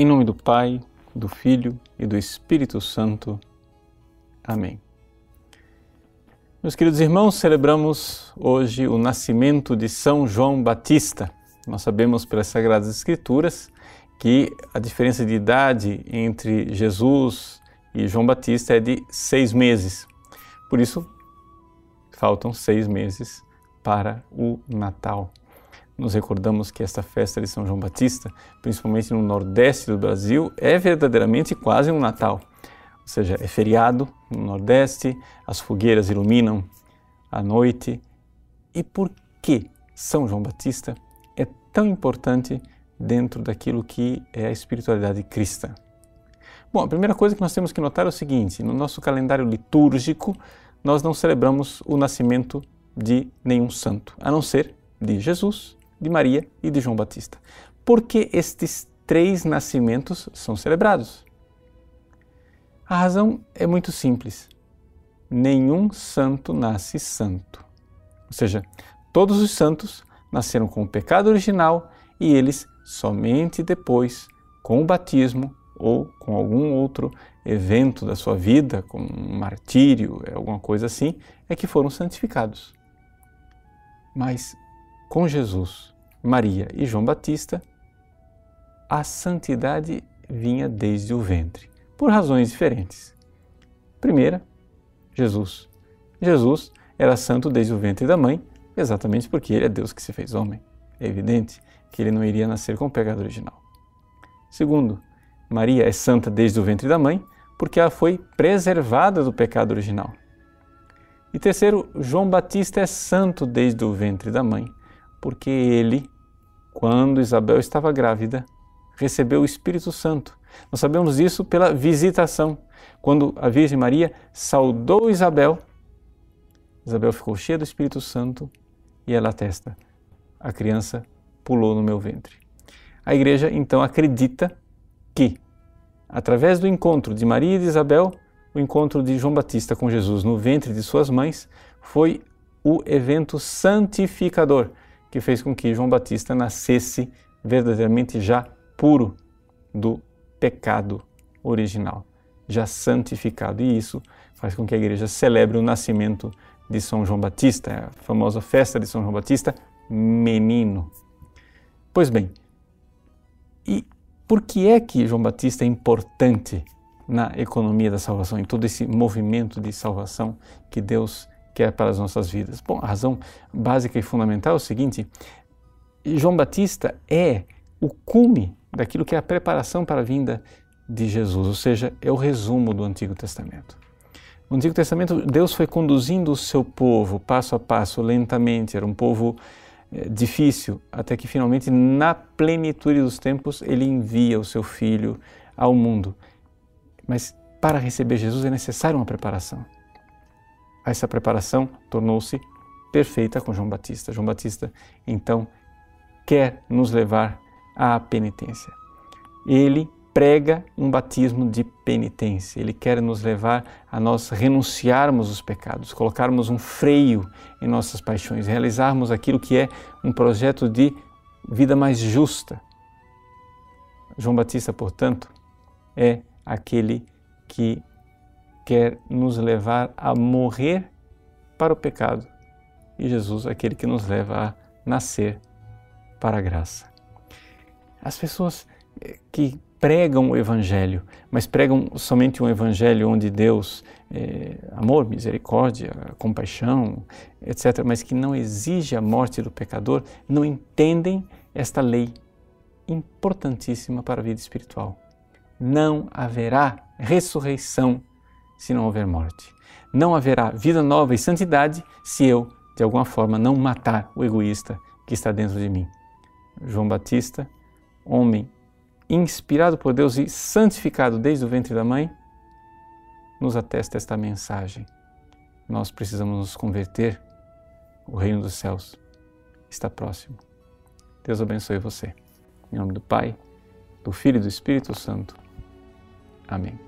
Em nome do Pai, do Filho e do Espírito Santo. Amém. Meus queridos irmãos, celebramos hoje o nascimento de São João Batista. Nós sabemos pelas Sagradas Escrituras que a diferença de idade entre Jesus e João Batista é de seis meses. Por isso, faltam seis meses para o Natal nos recordamos que esta festa de São João Batista, principalmente no nordeste do Brasil, é verdadeiramente quase um Natal. Ou seja, é feriado no nordeste, as fogueiras iluminam a noite. E por que São João Batista é tão importante dentro daquilo que é a espiritualidade cristã? Bom, a primeira coisa que nós temos que notar é o seguinte: no nosso calendário litúrgico, nós não celebramos o nascimento de nenhum santo, a não ser de Jesus de Maria e de João Batista. Por que estes três nascimentos são celebrados? A razão é muito simples. Nenhum santo nasce santo. Ou seja, todos os santos nasceram com o pecado original e eles somente depois, com o batismo ou com algum outro evento da sua vida, como um martírio, alguma coisa assim, é que foram santificados. Mas com Jesus, Maria e João Batista, a santidade vinha desde o ventre, por razões diferentes. Primeira, Jesus. Jesus era santo desde o ventre da mãe, exatamente porque ele é Deus que se fez homem. É evidente que ele não iria nascer com o pecado original. Segundo, Maria é santa desde o ventre da mãe, porque ela foi preservada do pecado original. E terceiro, João Batista é santo desde o ventre da mãe, porque ele, quando Isabel estava grávida, recebeu o Espírito Santo. Nós sabemos isso pela visitação. Quando a Virgem Maria saudou Isabel, Isabel ficou cheia do Espírito Santo e ela atesta: a criança pulou no meu ventre. A igreja então acredita que, através do encontro de Maria e de Isabel, o encontro de João Batista com Jesus no ventre de suas mães foi o evento santificador que fez com que João Batista nascesse verdadeiramente já puro do pecado original, já santificado. E isso faz com que a igreja celebre o nascimento de São João Batista, a famosa festa de São João Batista, menino. Pois bem, e por que é que João Batista é importante na economia da salvação, em todo esse movimento de salvação que Deus quer para as nossas vidas? Bom, a razão básica e fundamental é o seguinte: João Batista é o cume daquilo que é a preparação para a vinda de Jesus, ou seja, é o resumo do Antigo Testamento. No Antigo Testamento, Deus foi conduzindo o seu povo passo a passo, lentamente, era um povo é, difícil, até que finalmente, na plenitude dos tempos, ele envia o seu filho ao mundo. Mas para receber Jesus é necessário uma preparação essa preparação tornou-se perfeita com João Batista. João Batista, então, quer nos levar à penitência. Ele prega um batismo de penitência. Ele quer nos levar a nós renunciarmos os pecados, colocarmos um freio em nossas paixões, realizarmos aquilo que é um projeto de vida mais justa. João Batista, portanto, é aquele que quer nos levar a morrer para o pecado e Jesus é aquele que nos leva a nascer para a graça. As pessoas eh, que pregam o Evangelho, mas pregam somente um Evangelho onde Deus é amor, misericórdia, compaixão, etc., mas que não exige a morte do pecador, não entendem esta lei importantíssima para a vida espiritual. Não haverá ressurreição se não houver morte. Não haverá vida nova e santidade se eu, de alguma forma, não matar o egoísta que está dentro de mim. João Batista, homem inspirado por Deus e santificado desde o ventre da mãe, nos atesta esta mensagem. Nós precisamos nos converter. O reino dos céus está próximo. Deus abençoe você. Em nome do Pai, do Filho e do Espírito Santo. Amém.